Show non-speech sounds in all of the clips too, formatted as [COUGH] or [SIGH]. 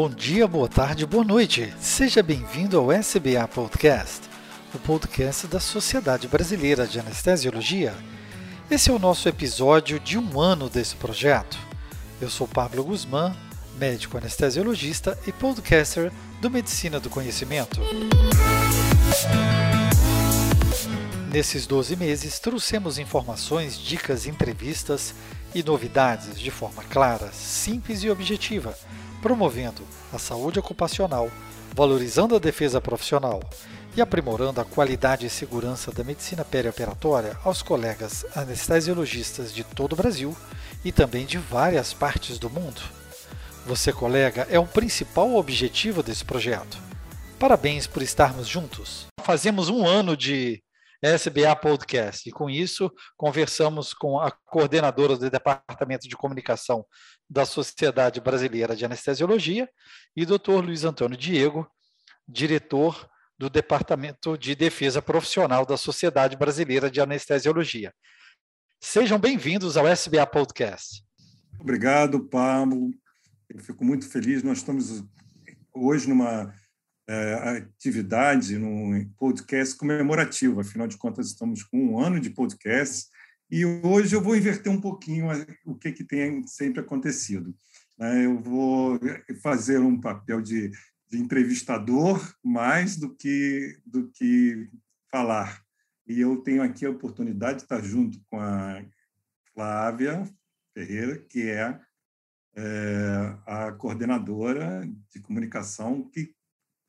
Bom dia, boa tarde, boa noite. Seja bem-vindo ao SBA Podcast, o podcast da Sociedade Brasileira de Anestesiologia. Esse é o nosso episódio de um ano desse projeto. Eu sou Pablo Guzmán, médico anestesiologista e podcaster do Medicina do Conhecimento. Nesses 12 meses, trouxemos informações, dicas, entrevistas e novidades de forma clara, simples e objetiva promovendo a saúde ocupacional, valorizando a defesa profissional e aprimorando a qualidade e segurança da medicina perioperatória aos colegas anestesiologistas de todo o Brasil e também de várias partes do mundo. Você, colega, é o principal objetivo desse projeto. Parabéns por estarmos juntos. Fazemos um ano de SBA Podcast. E com isso, conversamos com a coordenadora do Departamento de Comunicação da Sociedade Brasileira de Anestesiologia e Dr. Luiz Antônio Diego, diretor do Departamento de Defesa Profissional da Sociedade Brasileira de Anestesiologia. Sejam bem-vindos ao SBA Podcast. Obrigado, Pablo. Eu fico muito feliz. Nós estamos hoje numa é, atividade, num podcast comemorativo. Afinal de contas, estamos com um ano de podcast e hoje eu vou inverter um pouquinho o que, que tem sempre acontecido. Né? Eu vou fazer um papel de, de entrevistador mais do que, do que falar. E eu tenho aqui a oportunidade de estar junto com a Flávia Ferreira, que é, é a coordenadora de comunicação que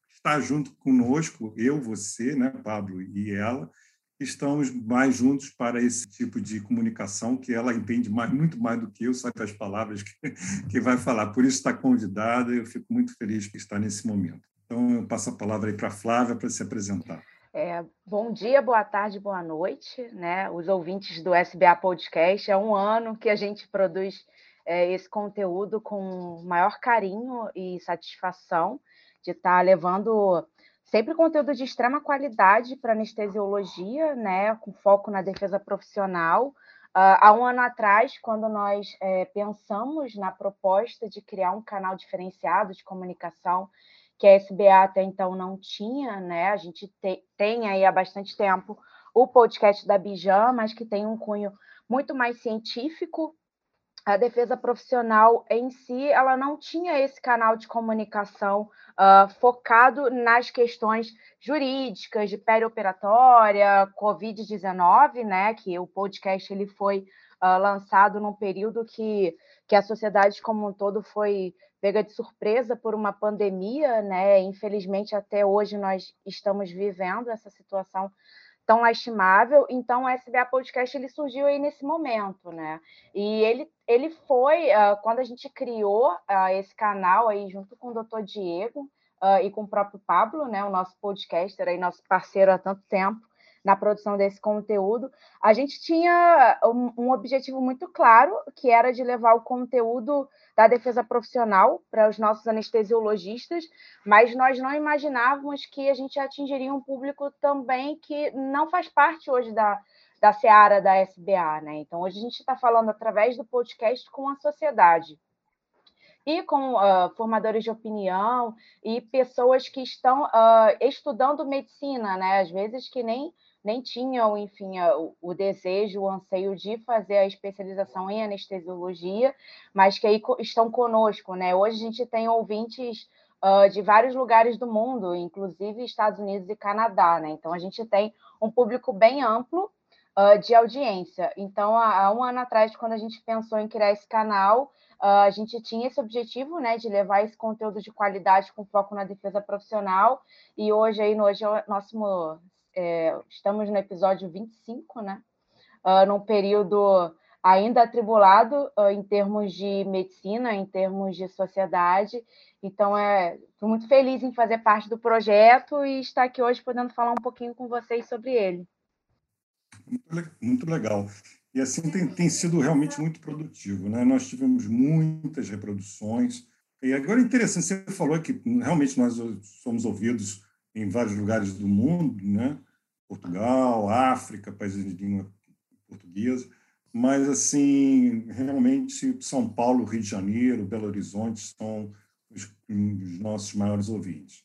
está junto conosco, eu, você, né, Pablo e ela, estamos mais juntos para esse tipo de comunicação que ela entende mais, muito mais do que eu, sabe as palavras que, [LAUGHS] que vai falar. Por isso está convidada, eu fico muito feliz de estar nesse momento. Então, eu passo a palavra aí para a Flávia para se apresentar. É, bom dia, boa tarde, boa noite, né? Os ouvintes do SBA Podcast. É um ano que a gente produz é, esse conteúdo com maior carinho e satisfação de estar tá levando sempre conteúdo de extrema qualidade para anestesiologia, né, com foco na defesa profissional. Uh, há um ano atrás, quando nós é, pensamos na proposta de criar um canal diferenciado de comunicação, que a SBA até então não tinha, né? A gente te, tem aí há bastante tempo o podcast da Bijan, mas que tem um cunho muito mais científico a defesa profissional em si, ela não tinha esse canal de comunicação uh, focado nas questões jurídicas de perioperatória, Covid-19, né? Que o podcast ele foi uh, lançado num período que, que a sociedade como um todo foi pega de surpresa por uma pandemia, né? Infelizmente, até hoje nós estamos vivendo essa situação tão lastimável. Então, o SBA Podcast ele surgiu aí nesse momento, né? E ele, ele foi, uh, quando a gente criou uh, esse canal aí junto com o doutor Diego uh, e com o próprio Pablo, né? O nosso podcaster aí, nosso parceiro há tanto tempo, na produção desse conteúdo, a gente tinha um, um, objetivo muito claro, que era de levar o conteúdo da defesa profissional para os nossos anestesiologistas, mas nós não imaginávamos que a gente atingiria um público também que não faz parte hoje da, da seara da SBA, né? Então, hoje a gente está falando através do podcast com a sociedade e com uh, formadores de opinião e pessoas que estão uh, estudando medicina, né? Às vezes que nem nem tinham, enfim, o, desejo, o anseio de fazer a especialização em anestesiologia, mas que aí estão conosco, né? Hoje a gente tem ouvintes uh, de vários lugares do mundo, inclusive Estados Unidos e Canadá, né? Então a gente tem um público bem amplo uh, de audiência. Então, há, há, um ano atrás, quando a gente pensou em criar esse canal, uh, a gente tinha esse objetivo, né, de levar esse conteúdo de qualidade com foco na defesa profissional, e hoje aí, hoje é o nosso é, estamos no episódio 25, né? Uh, num período ainda atribulado uh, em termos de medicina, em termos de sociedade. Então, é, estou muito feliz em fazer parte do projeto e estar aqui hoje podendo falar um pouquinho com vocês sobre ele. Muito legal. E assim tem, tem sido realmente muito produtivo. Né? Nós tivemos muitas reproduções. E agora é interessante, você falou que realmente nós somos ouvidos em vários lugares do mundo, né? Portugal, África, países de língua portuguesa, mas assim realmente São Paulo, Rio de Janeiro, Belo Horizonte são os, os nossos maiores ouvintes.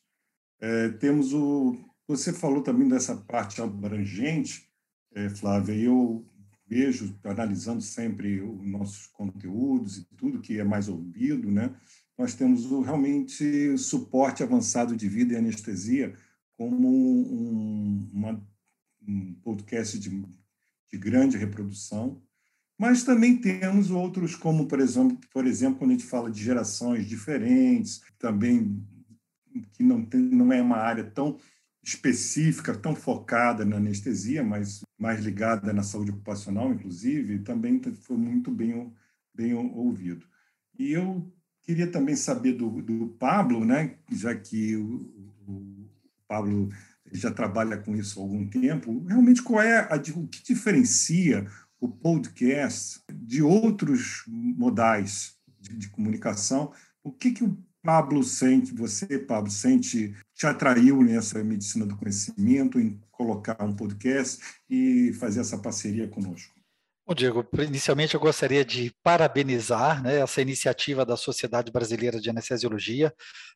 É, temos o. Você falou também dessa parte abrangente, é, Flávia, eu vejo, analisando sempre os nossos conteúdos e tudo que é mais ouvido, né? Nós temos o, realmente suporte avançado de vida e anestesia como um, uma, um podcast de, de grande reprodução, mas também temos outros, como, por exemplo, por exemplo, quando a gente fala de gerações diferentes, também que não, tem, não é uma área tão específica, tão focada na anestesia, mas mais ligada na saúde ocupacional, inclusive, também foi muito bem, bem ouvido. E eu queria também saber do, do Pablo, né, já que o, o Pablo já trabalha com isso há algum tempo, realmente qual é a, o que diferencia o podcast de outros modais de, de comunicação? O que, que o Pablo sente, você, Pablo, sente, te atraiu nessa medicina do conhecimento, em colocar um podcast e fazer essa parceria conosco? Bom, Diego, inicialmente eu gostaria de parabenizar né, essa iniciativa da Sociedade Brasileira de Anestesiologia.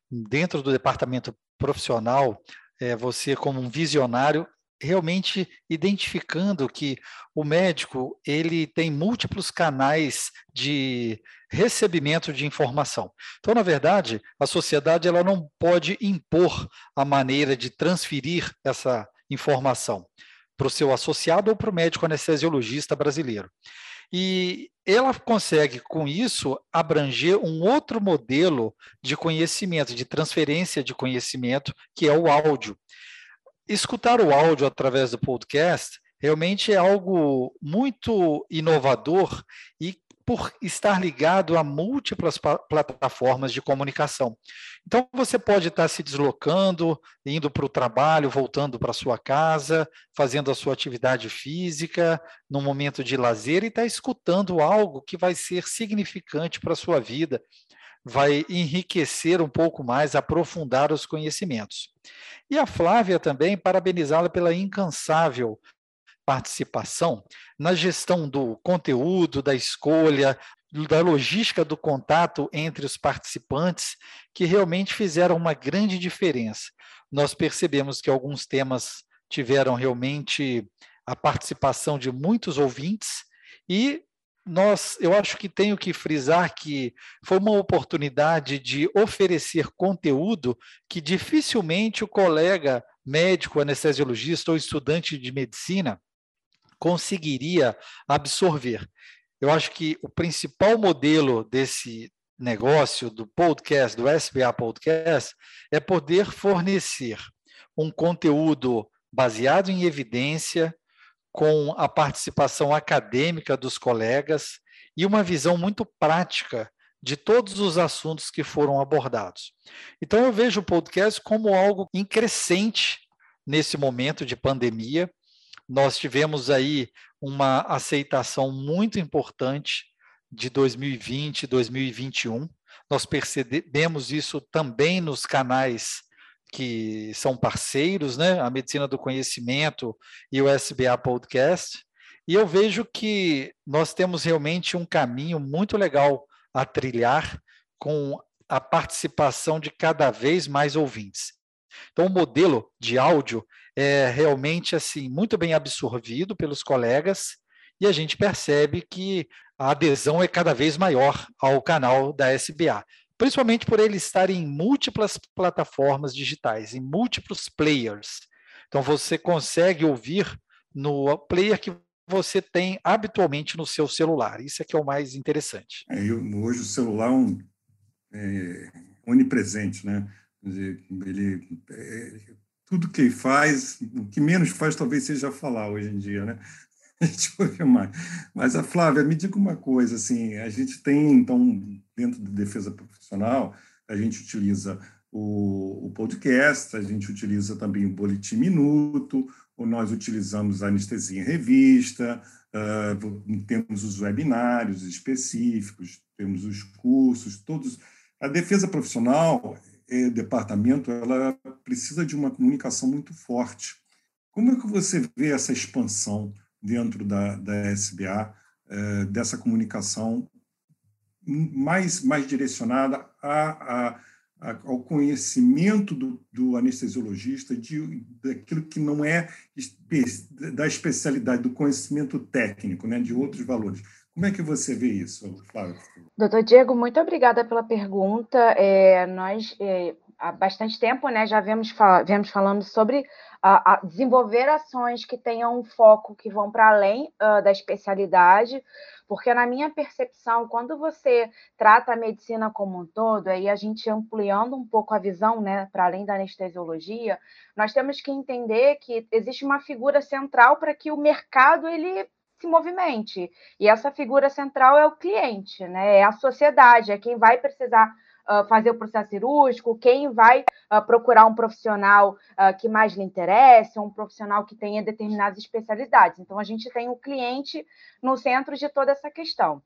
Dentro do departamento profissional, é, você, como um visionário, realmente identificando que o médico ele tem múltiplos canais de recebimento de informação. Então, na verdade, a sociedade ela não pode impor a maneira de transferir essa informação para o seu associado ou para o médico anestesiologista brasileiro. E ela consegue, com isso, abranger um outro modelo de conhecimento, de transferência de conhecimento, que é o áudio escutar o áudio através do podcast realmente é algo muito inovador e por estar ligado a múltiplas plataformas de comunicação. Então, você pode estar se deslocando, indo para o trabalho, voltando para sua casa, fazendo a sua atividade física, no momento de lazer, e estar escutando algo que vai ser significante para a sua vida, vai enriquecer um pouco mais, aprofundar os conhecimentos. E a Flávia também, parabenizá-la pela incansável participação na gestão do conteúdo, da escolha, da logística do contato entre os participantes, que realmente fizeram uma grande diferença. Nós percebemos que alguns temas tiveram realmente a participação de muitos ouvintes e nós, eu acho que tenho que frisar que foi uma oportunidade de oferecer conteúdo que dificilmente o colega médico, anestesiologista ou estudante de medicina conseguiria absorver. Eu acho que o principal modelo desse negócio do podcast, do SBA Podcast, é poder fornecer um conteúdo baseado em evidência, com a participação acadêmica dos colegas e uma visão muito prática de todos os assuntos que foram abordados. Então, eu vejo o podcast como algo em crescente nesse momento de pandemia. Nós tivemos aí uma aceitação muito importante de 2020 2021. Nós percebemos isso também nos canais que são parceiros, né? A Medicina do Conhecimento e o SBA Podcast. E eu vejo que nós temos realmente um caminho muito legal a trilhar com a participação de cada vez mais ouvintes. Então, o modelo de áudio é realmente assim muito bem absorvido pelos colegas e a gente percebe que a adesão é cada vez maior ao canal da SBA principalmente por ele estar em múltiplas plataformas digitais, em múltiplos players. Então você consegue ouvir no player que você tem habitualmente no seu celular. Isso é que é o mais interessante. É, eu, hoje o celular é, um, é onipresente, né? Ele, é, tudo que faz, o que menos faz talvez seja falar hoje em dia, né? a gente ouve mais. Mas a Flávia, me diga uma coisa, assim, a gente tem, então, dentro da defesa profissional, a gente utiliza o, o podcast, a gente utiliza também o boletim minuto, ou nós utilizamos a anestesia em revista, uh, temos os webinários específicos, temos os cursos, todos. A defesa profissional, departamento, ela precisa de uma comunicação muito forte. Como é que você vê essa expansão dentro da, da SBA, é, dessa comunicação mais, mais direcionada a, a, ao conhecimento do, do anestesiologista de, daquilo que não é da especialidade, do conhecimento técnico, né, de outros valores. Como é que você vê isso, Flávio? Doutor Diego, muito obrigada pela pergunta. É, nós, é, há bastante tempo, né, já vemos, vemos falando sobre a, a desenvolver ações que tenham um foco que vão para além uh, da especialidade, porque na minha percepção, quando você trata a medicina como um todo, aí a gente ampliando um pouco a visão, né, para além da anestesiologia, nós temos que entender que existe uma figura central para que o mercado ele se movimente. E essa figura central é o cliente, né? É a sociedade, é quem vai precisar uh, fazer o processo cirúrgico, quem vai uh, procurar um profissional uh, que mais lhe interesse, um profissional que tenha determinadas especialidades. Então, a gente tem o cliente no centro de toda essa questão.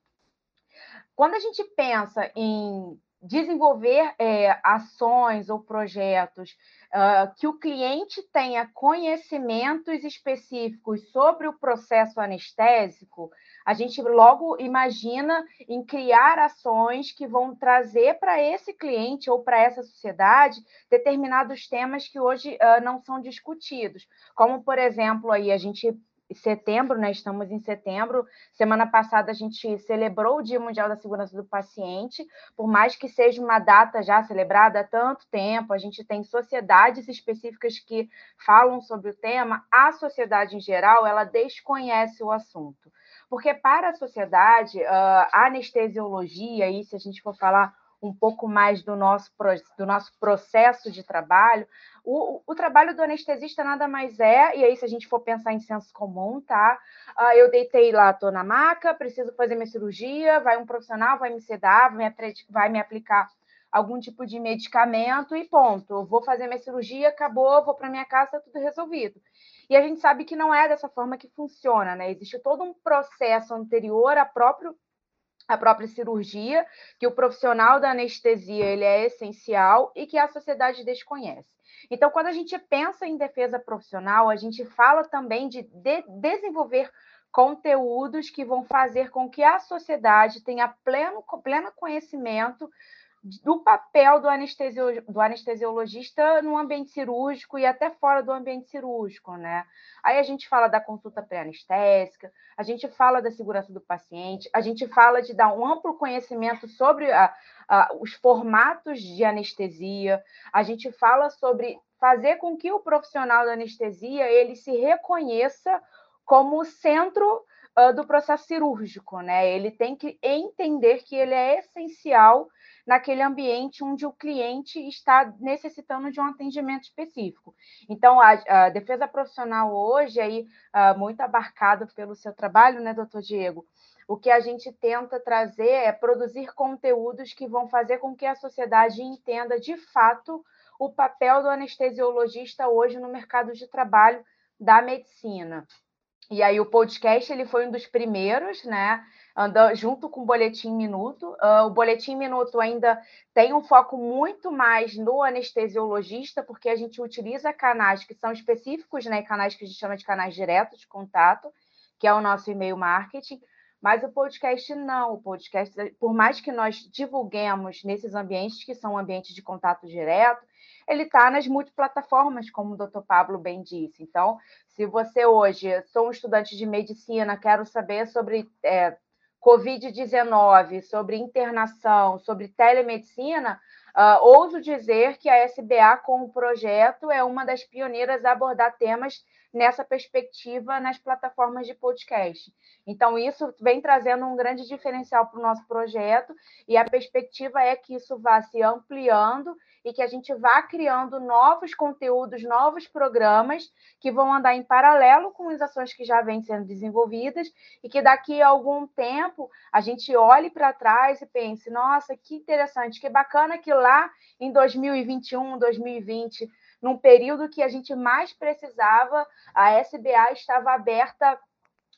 Quando a gente pensa em desenvolver é, ações ou projetos uh, que o cliente tenha conhecimentos específicos sobre o processo anestésico, a gente logo imagina em criar ações que vão trazer para esse cliente ou para essa sociedade determinados temas que hoje uh, não são discutidos, como por exemplo aí a gente setembro, né? Estamos em setembro. Semana passada a gente celebrou o Dia Mundial da Segurança do Paciente, por mais que seja uma data já celebrada há tanto tempo, a gente tem sociedades específicas que falam sobre o tema, a sociedade em geral, ela desconhece o assunto. Porque para a sociedade, a anestesiologia, aí se a gente for falar um pouco mais do nosso, do nosso processo de trabalho, o, o, trabalho do anestesista nada mais é, e aí se a gente for pensar em senso comum, tá? Uh, eu deitei lá, estou na maca, preciso fazer minha cirurgia, vai um profissional, vai me sedar, vai me, vai me aplicar algum tipo de medicamento e ponto. Eu vou fazer minha cirurgia, acabou, vou para minha casa, tá tudo resolvido. E a gente sabe que não é dessa forma que funciona, né? Existe todo um processo anterior a próprio a própria cirurgia, que o profissional da anestesia ele é essencial e que a sociedade desconhece. Então, quando a gente pensa em defesa profissional, a gente fala também de, de desenvolver conteúdos que vão fazer com que a sociedade tenha pleno, pleno conhecimento do papel do, anestesio, do anestesiologista no ambiente cirúrgico e até fora do ambiente cirúrgico, né? Aí a gente fala da consulta pré-anestésica, a gente fala da segurança do paciente, a gente fala de dar um amplo conhecimento sobre a, a, os formatos de anestesia, a gente fala sobre fazer com que o profissional da anestesia ele se reconheça como centro uh, do processo cirúrgico, né? Ele tem que entender que ele é essencial naquele ambiente onde o cliente está necessitando de um atendimento específico. Então, a, a defesa profissional hoje, aí, uh, muito abarcado pelo seu trabalho, né, doutor Diego? O que a gente tenta trazer é produzir conteúdos que vão fazer com que a sociedade entenda de fato o papel do anestesiologista hoje no mercado de trabalho da medicina. E aí o podcast ele foi um dos primeiros, né? Anda junto com o Boletim Minuto. Uh, o Boletim Minuto ainda tem um foco muito mais no anestesiologista, porque a gente utiliza canais que são específicos, né? Canais que a gente chama de canais diretos de contato, que é o nosso e-mail marketing. Mas o podcast não. O podcast, por mais que nós divulguemos nesses ambientes que são ambientes de contato direto, ele está nas multiplataformas, como o doutor Pablo bem disse. Então, se você hoje, sou um estudante de medicina, quero saber sobre é, Covid-19, sobre internação, sobre telemedicina, uh, ouso dizer que a SBA, com o projeto, é uma das pioneiras a abordar temas nessa perspectiva nas plataformas de podcast. Então, isso vem trazendo um grande diferencial para o nosso projeto, e a perspectiva é que isso vá se ampliando e que a gente vá criando novos conteúdos, novos programas que vão andar em paralelo com as ações que já vêm sendo desenvolvidas e que daqui a algum tempo a gente olhe para trás e pense: nossa, que interessante, que bacana que lá em 2021, 2020 num período que a gente mais precisava, a SBA estava aberta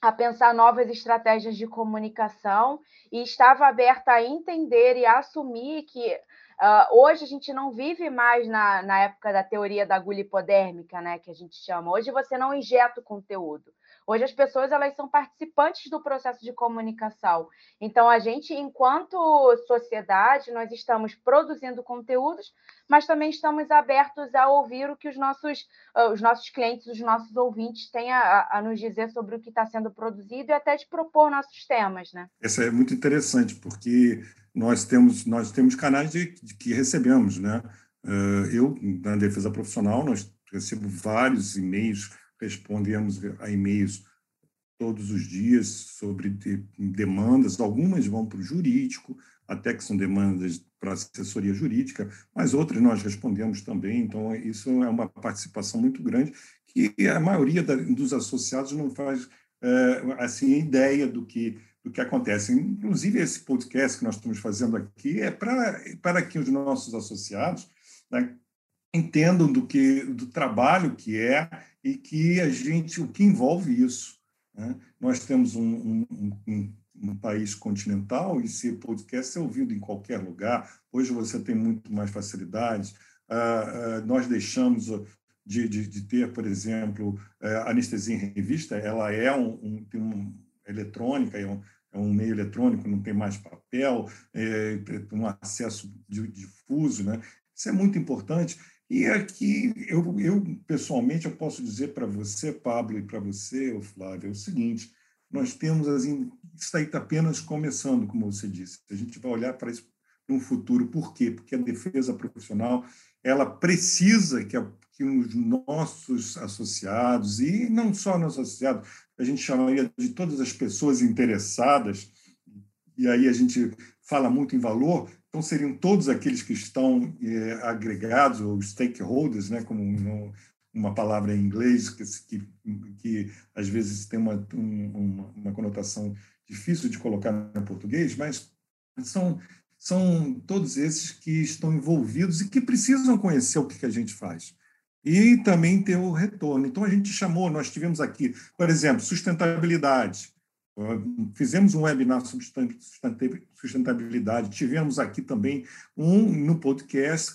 a pensar novas estratégias de comunicação e estava aberta a entender e a assumir que Uh, hoje a gente não vive mais na, na época da teoria da agulha hipodérmica, né, que a gente chama. Hoje você não injeta o conteúdo. Hoje as pessoas elas são participantes do processo de comunicação. Então a gente, enquanto sociedade, nós estamos produzindo conteúdos, mas também estamos abertos a ouvir o que os nossos, uh, os nossos clientes, os nossos ouvintes têm a, a nos dizer sobre o que está sendo produzido e até de propor nossos temas, né? Isso é muito interessante porque nós temos, nós temos canais de, de que recebemos, né? Uh, eu, na defesa profissional, nós recebo vários e-mails, respondemos a e-mails todos os dias sobre de, demandas, algumas vão para o jurídico, até que são demandas para assessoria jurídica, mas outras nós respondemos também, então isso é uma participação muito grande que a maioria da, dos associados não faz é, assim ideia do que do que acontece. Inclusive, esse podcast que nós estamos fazendo aqui é para, para que os nossos associados né, entendam do, que, do trabalho que é e que a gente, o que envolve isso. Né? Nós temos um, um, um, um, país continental e esse podcast é ouvido em qualquer lugar. Hoje você tem muito mais facilidades. Ah, ah, nós deixamos de, de, de, ter, por exemplo, eh, anestesia em revista, ela é um, um, eletrônica, é um, um meio eletrônico, não tem mais papel, é, um acesso difuso, né? Isso é muito importante. E aqui, eu, eu pessoalmente, eu posso dizer para você, Pablo, e para você, Flávio, é o seguinte, nós temos, assim, isso aí está apenas começando, como você disse. A gente vai olhar para isso no futuro. Por quê? Porque a defesa profissional, ela precisa que, a, que os nossos associados, e não só nossos associados, a gente chamaria de todas as pessoas interessadas, e aí a gente fala muito em valor, então seriam todos aqueles que estão é, agregados, ou stakeholders, né, como no, uma palavra em inglês que, que, que às vezes tem uma, uma, uma conotação difícil de colocar em português, mas são, são todos esses que estão envolvidos e que precisam conhecer o que, a gente faz e também ter o retorno. Então, a gente chamou, nós tivemos aqui, por exemplo, sustentabilidade. Fizemos um webinar sobre sustentabilidade. Tivemos aqui também um no podcast.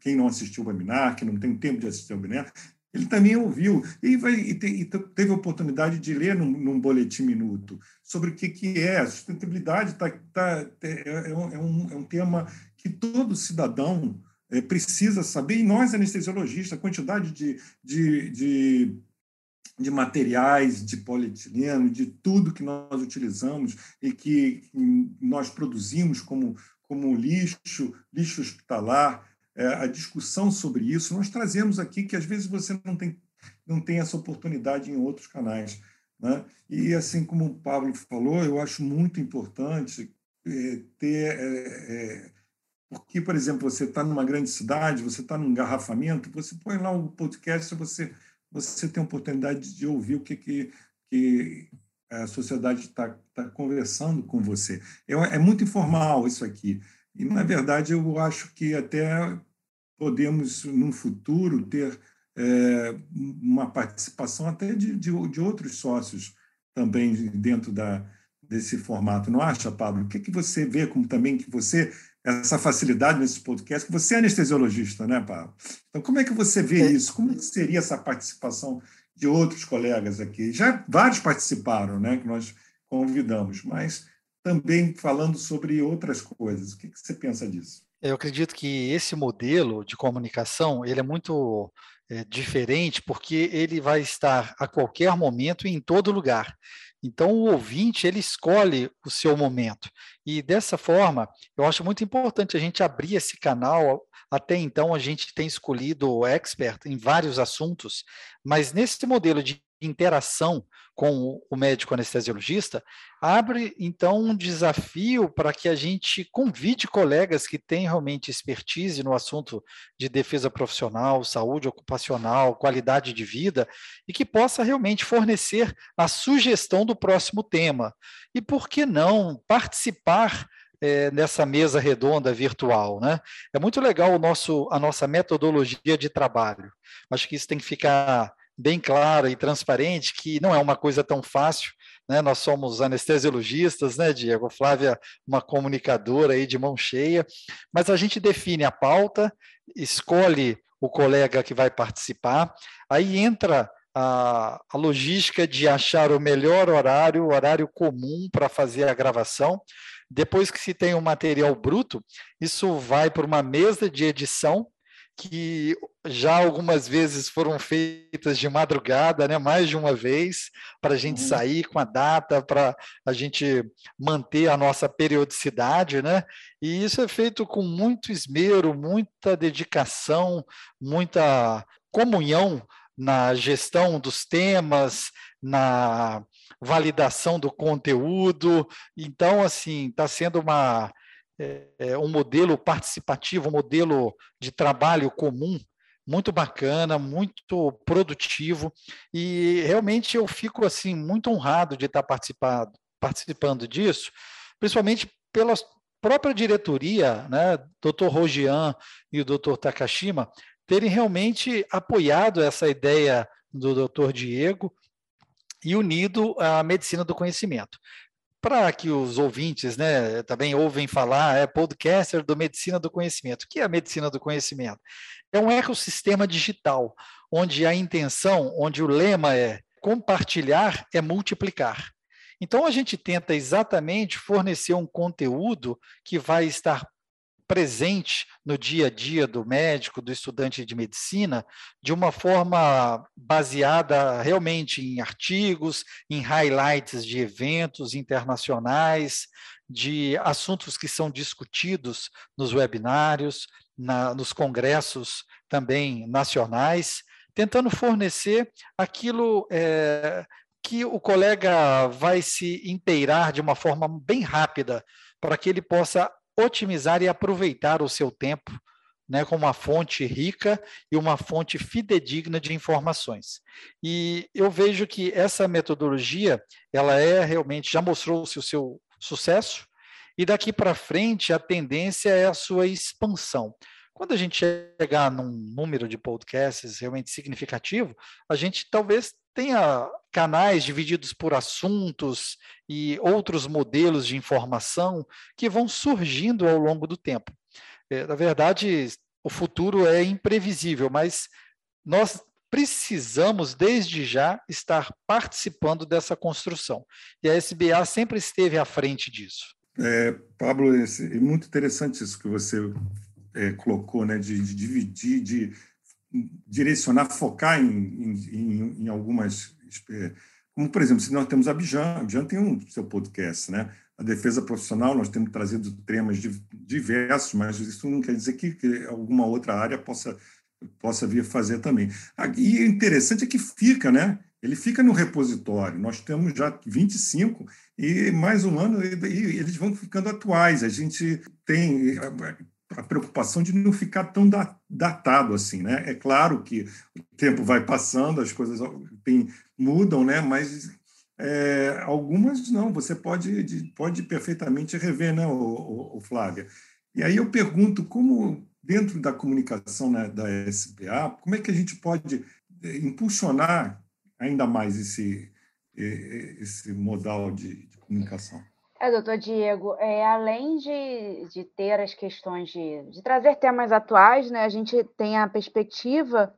Quem não assistiu o webinar, que não tem tempo de assistir o webinar, ele também ouviu e, vai, e, te, e teve oportunidade de ler num, num, boletim minuto sobre o que, que é. A sustentabilidade tá, tá, é, é, um, é um tema que todo cidadão é, precisa saber, e nós, anestesiologistas, a quantidade de, de, de, de, materiais, de polietileno, de tudo que nós utilizamos e que nós produzimos como, como lixo, lixo hospitalar, é, a discussão sobre isso, nós trazemos aqui que às vezes você não tem, não tem essa oportunidade em outros canais. Né? E assim como o Pablo falou, eu acho muito importante é, ter é, porque, por exemplo, você está numa grande cidade, você está num engarrafamento, você põe lá um podcast, você, você tem a oportunidade de ouvir o que, que, que a sociedade está tá conversando com você. É, é muito informal isso aqui. E, na verdade, eu acho que até podemos, no futuro, ter é, uma participação até de, de, de, outros sócios também dentro da, desse formato. Não acha, Pablo? O que, que você vê como também que você essa facilidade nesse podcast, que você é anestesiologista, né, Paulo? Então, como é que você vê é. isso? Como seria essa participação de outros colegas aqui? Já vários participaram, né, que nós convidamos, mas também falando sobre outras coisas. O que você pensa disso? Eu acredito que esse modelo de comunicação ele é muito é, diferente porque ele vai estar a qualquer momento e em todo lugar. Então, o ouvinte, ele escolhe o seu momento. E dessa forma, eu acho muito importante a gente abrir esse canal. Até então, a gente tem escolhido expert em vários assuntos, mas nesse modelo de interação com o médico anestesiologista, abre então um desafio para que a gente convide colegas que têm realmente expertise no assunto de defesa profissional, saúde ocupacional, qualidade de vida, e que possa realmente fornecer a sugestão do próximo tema. E por que não participar é, nessa mesa redonda virtual, né? É muito legal o nosso, a nossa metodologia de trabalho. Acho que isso tem que ficar bem clara e transparente que não é uma coisa tão fácil, né? Nós somos anestesiologistas, né, Diego? Flávia, uma comunicadora aí de mão cheia, mas a gente define a pauta, escolhe o colega que vai participar, aí entra a, a logística de achar o melhor horário, o horário comum para fazer a gravação. Depois que se tem o um material bruto, isso vai para uma mesa de edição que já algumas vezes foram feitas de madrugada, né, mais de uma vez, para a gente uhum. sair com a data, para a gente manter a nossa periodicidade, né? E isso é feito com muito esmero, muita dedicação, muita comunhão na gestão dos temas, na validação do conteúdo. Então, assim, está sendo uma, é, um modelo participativo, um modelo de trabalho comum muito bacana, muito produtivo e realmente eu fico assim muito honrado de estar participado, participando disso, principalmente pela própria diretoria, né, Dr. Rogian e o Dr. Takashima, terem realmente apoiado essa ideia do doutor Diego e unido à medicina do conhecimento. Para que os ouvintes né, também ouvem falar, é podcaster do Medicina do Conhecimento. O que é a medicina do conhecimento? É um ecossistema digital, onde a intenção, onde o lema é compartilhar é multiplicar. Então, a gente tenta exatamente fornecer um conteúdo que vai estar presente no dia a dia do médico, do estudante de medicina, de uma forma baseada realmente em artigos, em highlights de eventos internacionais, de assuntos que são discutidos nos webinários, na, nos congressos também nacionais, tentando fornecer aquilo é, que o colega vai se inteirar de uma forma bem rápida, para que ele possa otimizar e aproveitar o seu tempo né, com uma fonte rica e uma fonte fidedigna de informações. E eu vejo que essa metodologia, ela é realmente, já mostrou-se o seu sucesso, e daqui para frente a tendência é a sua expansão. Quando a gente chegar num número de podcasts realmente significativo, a gente talvez tenha canais divididos por assuntos e outros modelos de informação que vão surgindo ao longo do tempo. É, na verdade, o futuro é imprevisível, mas nós precisamos, desde já, estar participando dessa construção. E a SBA sempre esteve à frente disso. É, Pablo, é muito interessante isso que você é, colocou, né, de, de dividir, de direcionar, focar em, em, em algumas. Como, por exemplo, se nós temos a Abjan, a Abjan tem um seu podcast, né? A defesa profissional, nós temos trazido temas diversos, mas isso não quer dizer que, que alguma outra área possa, possa vir fazer também. E o interessante é que fica, né? Ele fica no repositório. Nós temos já 25 e mais um ano e, e eles vão ficando atuais. A gente tem a preocupação de não ficar tão datado assim, né? É claro que o tempo vai passando, as coisas tem, mudam, né? Mas é, algumas não, você pode, pode perfeitamente rever, né, o, Flávia? E aí eu pergunto como, dentro da comunicação né, da SPA, como é que a gente pode é, impulsionar ainda mais esse, esse modal de, de comunicação? É, doutor Diego, é, além de, de ter as questões de, de trazer temas atuais, né, a gente tem a perspectiva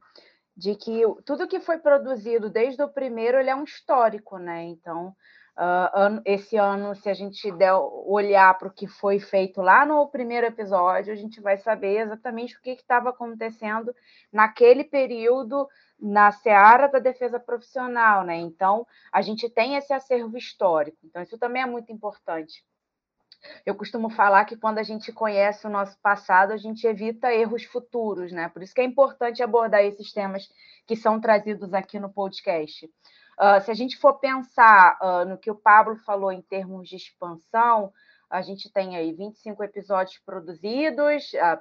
de que tudo que foi produzido desde o primeiro ele é um histórico, né? Então, uh, esse ano, se a gente der olhar para o que foi feito lá no primeiro episódio, a gente vai saber exatamente o que estava acontecendo naquele período na seara da defesa profissional, né? Então, a gente tem esse acervo histórico. Então, isso também é muito importante. Eu costumo falar que quando a gente conhece o nosso passado, a gente evita erros futuros, né? Por isso que é importante abordar esses temas que são trazidos aqui no podcast. Uh, se a gente for pensar uh, no que o Pablo falou em termos de expansão, a gente tem aí 25 episódios produzidos. Uh,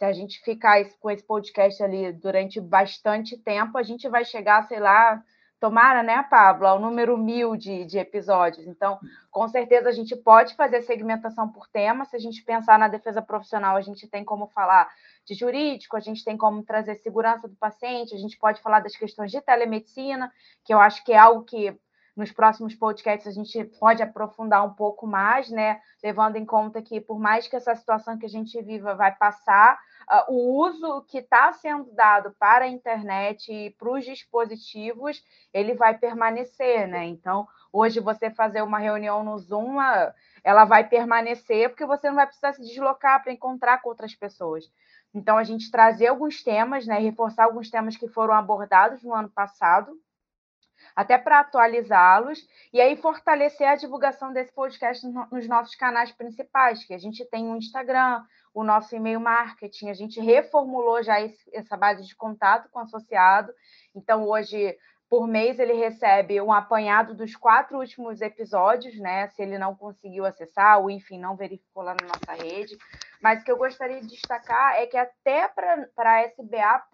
se a gente ficar com esse podcast ali durante bastante tempo, a gente vai chegar, sei lá, tomara, né, Pablo, ao número mil de, de episódios. Então, com certeza, a gente pode fazer segmentação por tema. Se a gente pensar na defesa profissional, a gente tem como falar de jurídico, a gente tem como trazer segurança do paciente, a gente pode falar das questões de telemedicina, que eu acho que é algo que nos próximos podcasts a gente pode aprofundar um pouco mais, né? Levando em conta que, por mais que essa situação que a gente viva vai passar, uh, o uso que está sendo dado para a internet e para os dispositivos, ele vai permanecer, né? Então, hoje você fazer uma reunião no Zoom, ela vai permanecer porque você não vai precisar se deslocar para encontrar com outras pessoas. Então, a gente trazer alguns temas, né, reforçar alguns temas que foram abordados no ano passado, até para atualizá-los, e aí fortalecer a divulgação desse podcast nos nossos canais principais, que a gente tem o Instagram, o nosso e-mail marketing, a gente reformulou já esse, essa base de contato com o associado, então hoje por mês ele recebe um apanhado dos quatro últimos episódios, né? Se ele não conseguiu acessar, ou enfim, não verificou lá na nossa rede. Mas o que eu gostaria de destacar é que até para a SBA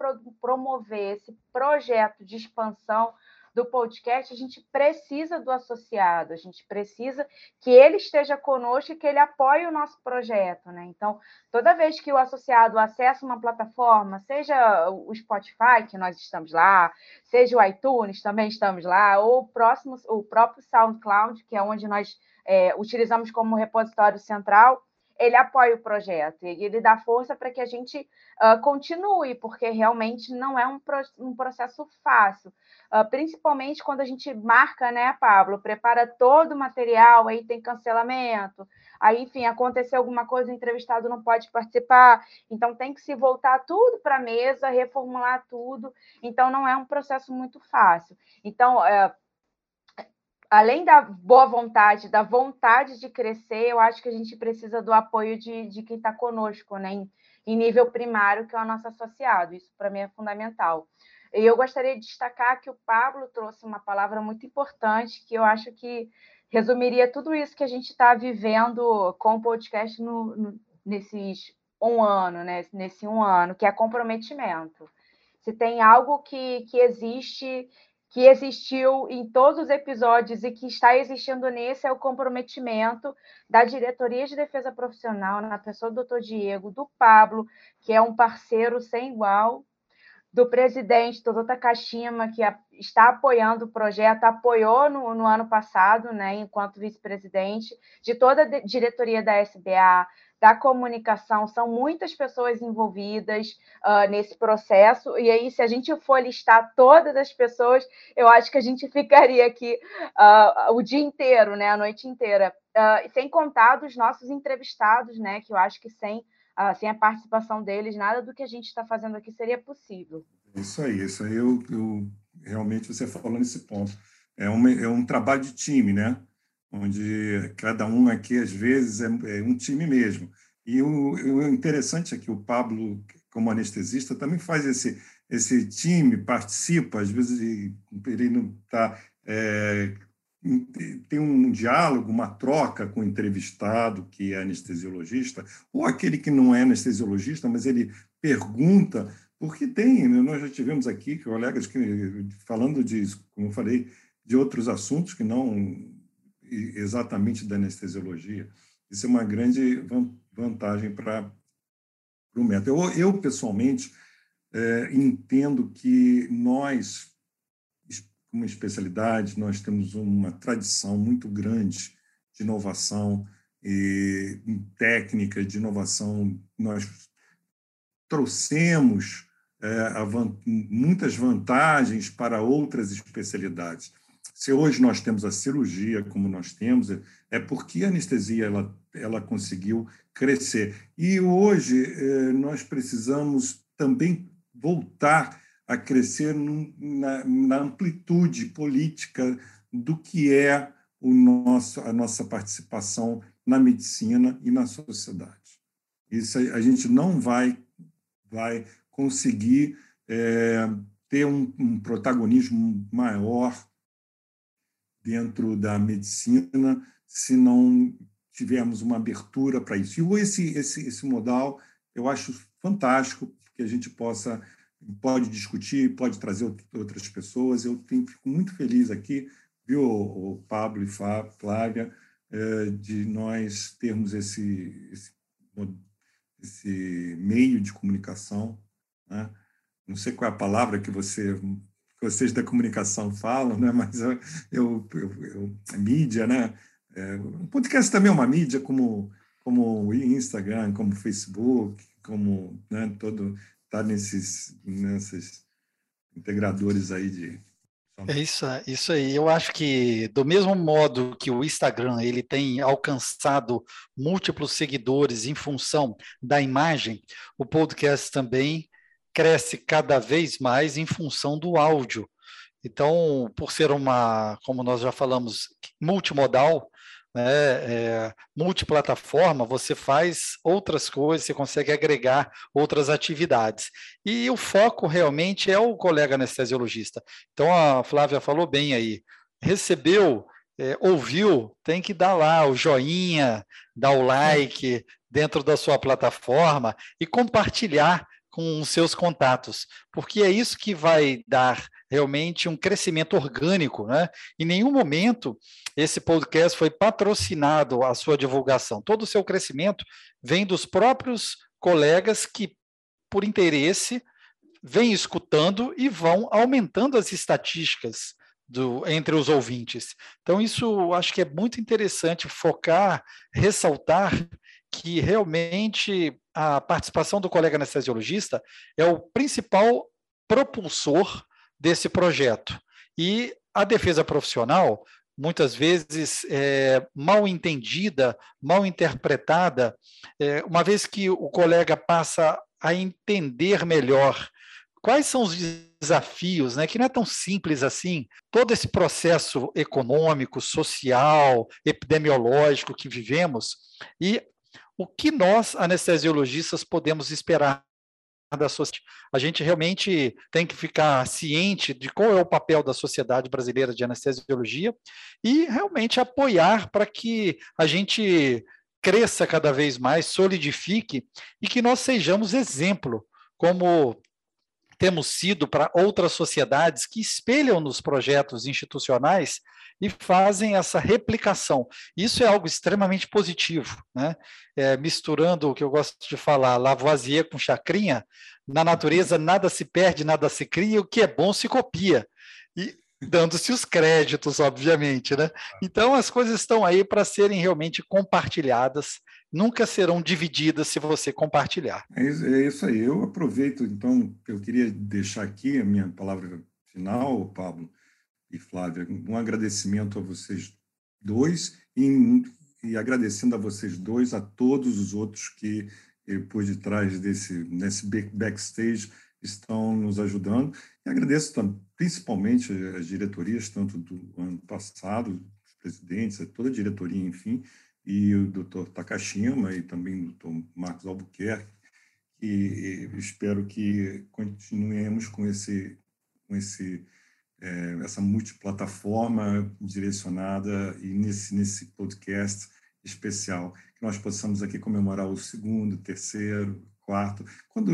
promover esse projeto de expansão do podcast, a gente precisa do associado, a gente precisa que ele esteja conosco e que ele apoie o nosso projeto, né? Então, toda vez que o associado acessa uma plataforma, seja o Spotify, que nós estamos lá, seja o iTunes, também estamos lá, ou o, próximo, o próprio SoundCloud, que é onde nós é, utilizamos como repositório central, ele apoia o projeto e ele dá força para que a gente uh, continue, porque realmente não é um, pro, um processo fácil. Uh, principalmente quando a gente marca, né, Pablo? Prepara todo o material, aí tem cancelamento, aí, enfim, aconteceu alguma coisa, o entrevistado não pode participar, então tem que se voltar tudo para a mesa, reformular tudo, então não é um processo muito fácil. Então, uh, além da boa vontade, da vontade de crescer, eu acho que a gente precisa do apoio de, de quem está conosco, né? Em, em, nível primário, que é o nosso associado. Isso, para mim, é fundamental. E eu gostaria de destacar que o Pablo trouxe uma palavra muito importante, que eu acho que resumiria tudo isso que a gente está vivendo com o podcast no, no, nesses um ano, né? Nesse um ano, que é comprometimento. Se tem algo que, que existe que existiu em todos os episódios e que está existindo nesse é o comprometimento da Diretoria de Defesa Profissional, na pessoa do Dr. Diego, do Pablo, que é um parceiro sem igual, do presidente Dr. Takashima, que está apoiando o projeto, apoiou no, no ano passado, né, enquanto vice-presidente, de toda a diretoria da SBA, da comunicação, são muitas pessoas envolvidas uh, nesse processo, e aí, se a gente for listar todas as pessoas, eu acho que a gente [LAUGHS] ficaria aqui uh, o dia inteiro, né, a noite inteira, uh, sem contar dos nossos entrevistados, né, que eu acho que sem, sem a participação deles, nada do que a gente está fazendo aqui seria possível. Isso aí, isso aí eu, eu realmente você falou nesse ponto. É um, é um trabalho de time, né? onde cada um aqui, às vezes, é, é um time mesmo. E o, o, interessante é que o Pablo, como anestesista, também faz esse, esse time, participa, às vezes ele não está. É, tem um diálogo, uma troca com o entrevistado, que é anestesiologista, ou aquele que não é anestesiologista, mas ele pergunta, porque tem, nós já tivemos aqui colegas que, falando de, como eu falei, de outros assuntos que não exatamente da anestesiologia. Isso é uma grande vantagem para o método. Eu, eu pessoalmente, é, entendo que nós, como especialidade, nós temos uma tradição muito grande de inovação e técnica de inovação. Nós trouxemos é, muitas vantagens para outras especialidades. Se hoje nós temos a cirurgia como nós temos, é porque a anestesia ela, ela conseguiu crescer. E hoje eh, nós precisamos também voltar a crescer na, na amplitude política do que é o nosso, a nossa participação na medicina e na sociedade. Isso a gente não vai, vai conseguir é, ter um, um protagonismo maior dentro da medicina se não tivermos uma abertura para isso. E esse, esse, esse modal eu acho fantástico, que a gente possa pode discutir, pode trazer outras pessoas. Eu tenho, fico muito feliz aqui, viu, o Pablo e Flávia, é, de nós termos esse, esse, esse meio de comunicação. Né? Não sei qual é a palavra que você vocês da comunicação falam, né? mas eu, eu, eu, eu mídia, né? É, o podcast também é uma mídia, como, como o Instagram, como o Facebook, como né, todo tá nesses, nesses integradores aí de é isso, isso aí. Eu acho que do mesmo modo que o Instagram ele tem alcançado múltiplos seguidores em função da imagem, o podcast também cresce cada vez mais em função do áudio. Então, por ser uma, como nós já falamos, multimodal, né, é, multiplataforma, você faz outras coisas, você consegue agregar outras atividades. E o foco realmente é o colega anestesiologista. Então, a Flávia falou bem aí, recebeu, é, ouviu, tem que dar lá o joinha, dar o like dentro da sua plataforma e compartilhar com os seus contatos, porque é isso que vai dar realmente um crescimento orgânico, né? Em nenhum momento esse podcast foi patrocinado a sua divulgação. Todo o seu crescimento vem dos próprios colegas que, por interesse, vêm escutando e vão aumentando as estatísticas do, entre os ouvintes. Então, isso acho que é muito interessante focar, ressaltar que realmente a participação do colega anestesiologista é o principal propulsor desse projeto. E a defesa profissional, muitas vezes é, mal entendida, mal interpretada, é, uma vez que o colega passa a entender melhor quais são os desafios, né, que não é tão simples assim, todo esse processo econômico, social, epidemiológico que vivemos, e o que nós, anestesiologistas, podemos esperar da sociedade. A gente realmente tem que ficar ciente de qual é o papel da Sociedade Brasileira de Anestesiologia e realmente apoiar para que a gente cresça cada vez mais, solidifique e que nós sejamos exemplo, como temos sido para outras sociedades que espelham nos projetos institucionais e fazem essa replicação. Isso é algo extremamente positivo, né? É, misturando o que eu gosto de falar, Lavoisier com Chacrinha, na natureza nada se perde, nada se cria, o que é bom se copia. E dando-se os créditos, obviamente, né? Então as coisas estão aí para serem realmente compartilhadas, nunca serão divididas se você compartilhar. É isso, é aí. Eu aproveito, então, eu queria deixar aqui a minha palavra final, Pablo, e Flávia, um agradecimento a vocês dois e, e agradecendo a vocês dois, a todos os outros que eh, por detrás desse nesse backstage estão nos ajudando. E agradeço principalmente as diretorias, tanto do ano passado, os presidentes, toda a diretoria, enfim, e o doutor Takashima e também o doutor Marcos Albuquerque, e espero que continuemos com esse, com esse é, essa multiplataforma direcionada e nesse, nesse podcast especial, que nós possamos aqui comemorar o segundo, terceiro, quarto, quando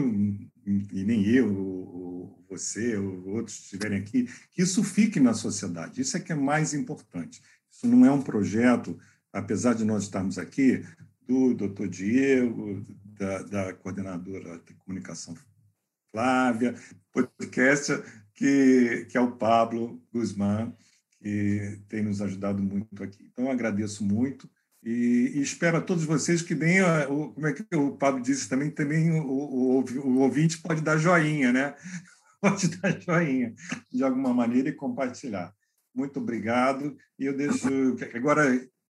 e nem eu, ou você, ou outros estiverem aqui, que isso fique na sociedade. Isso é que é mais importante. Isso não é um projeto, apesar de nós estarmos aqui, do doutor Diego, da, da coordenadora de comunicação Flávia, podcast que, que é o Pablo Guzmán, que tem nos ajudado muito aqui. Então, agradeço muito e, e, espero a todos vocês que deem, o, como é que o Pablo disse também, também o, o, o ouvinte pode dar joinha, né? [LAUGHS] Pode dar joinha de alguma maneira e compartilhar. Muito obrigado. E eu deixo, agora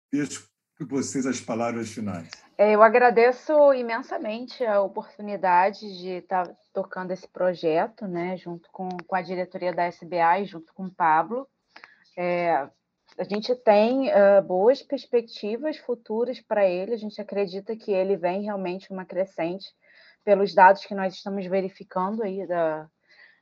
deixo vocês as palavras finais. É, eu agradeço imensamente a oportunidade de estar tocando esse projeto, né, junto com, com a diretoria da SBA e junto com o Pablo. É, a gente tem uh, boas perspectivas futuras para ele, a gente acredita que ele vem realmente uma crescente pelos dados que nós estamos verificando aí da,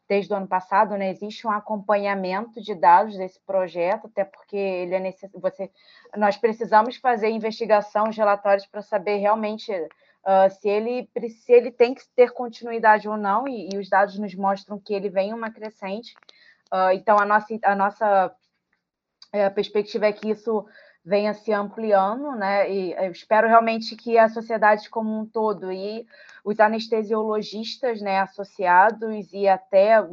desde o ano passado, né, existe um acompanhamento de dados desse projeto, até porque ele é necess... você nós precisamos fazer investigação, os relatórios para saber realmente uh, se ele se ele tem que ter continuidade ou não, e, e os dados nos mostram que ele vem uma crescente. Uh, então a nossa a nossa eh, perspectiva é que isso venha se ampliando, né? E eu espero realmente que a sociedade como um todo e os anestesiologistas, né, associados e até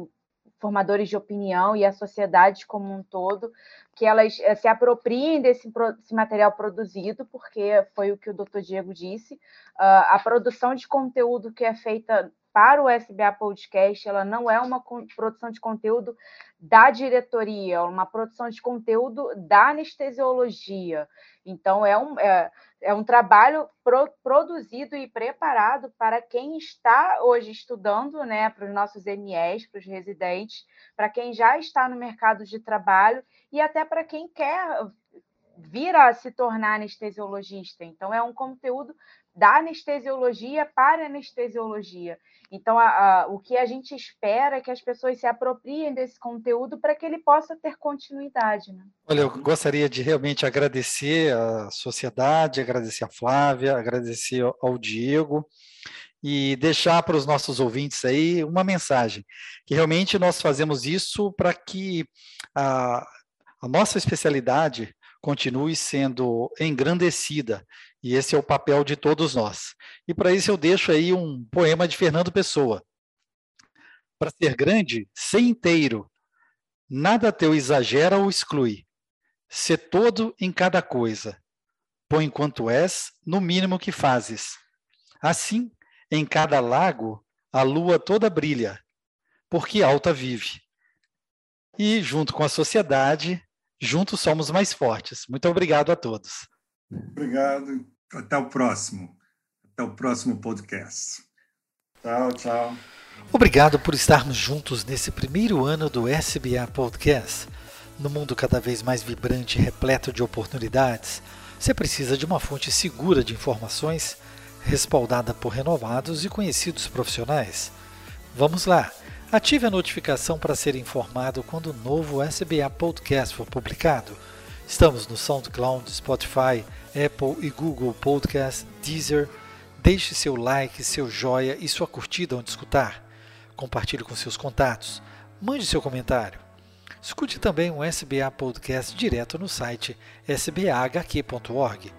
formadores de opinião e a sociedade como um todo, que elas eh, se apropriem desse, desse material produzido, porque foi o que o doutor Diego disse, uh, a produção de conteúdo que é feita para o SBA Podcast, ela não é uma produção de conteúdo da diretoria, é uma produção de conteúdo da anestesiologia. Então, é um, é, é um trabalho pro, produzido e preparado para quem está hoje estudando, né, para os nossos MEs, para os residentes, para quem já está no mercado de trabalho e até para quem quer vir a se tornar anestesiologista. Então, é um conteúdo da anestesiologia para anestesiologia. Então, a, a, o que a gente espera é que as pessoas se apropriem desse conteúdo para que ele possa ter continuidade. Né? Olha, eu gostaria de realmente agradecer a sociedade, agradecer a Flávia, agradecer ao Diego e deixar para os nossos ouvintes aí uma mensagem, que realmente nós fazemos isso para que a, a nossa especialidade continue sendo engrandecida e esse é o papel de todos nós. E para isso eu deixo aí um poema de Fernando Pessoa. Para ser grande, ser inteiro. Nada teu exagera ou exclui. Ser todo em cada coisa. Põe quanto és no mínimo que fazes. Assim, em cada lago, a lua toda brilha, porque alta vive. E, junto com a sociedade, juntos somos mais fortes. Muito obrigado a todos. Obrigado. Até o próximo. Até o próximo podcast. Tchau, tchau. Obrigado por estarmos juntos nesse primeiro ano do SBA Podcast. No mundo cada vez mais vibrante e repleto de oportunidades, você precisa de uma fonte segura de informações, respaldada por renovados e conhecidos profissionais. Vamos lá! Ative a notificação para ser informado quando o novo SBA Podcast for publicado. Estamos no SoundCloud, Spotify, Apple e Google Podcast, Deezer. Deixe seu like, seu joia e sua curtida onde escutar. Compartilhe com seus contatos. Mande seu comentário. Escute também o SBA Podcast direto no site sbahq.org.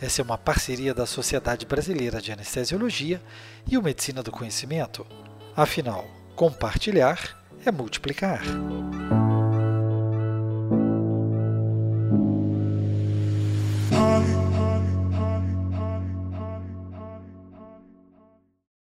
Essa é uma parceria da Sociedade Brasileira de Anestesiologia e o Medicina do Conhecimento. Afinal, compartilhar é multiplicar.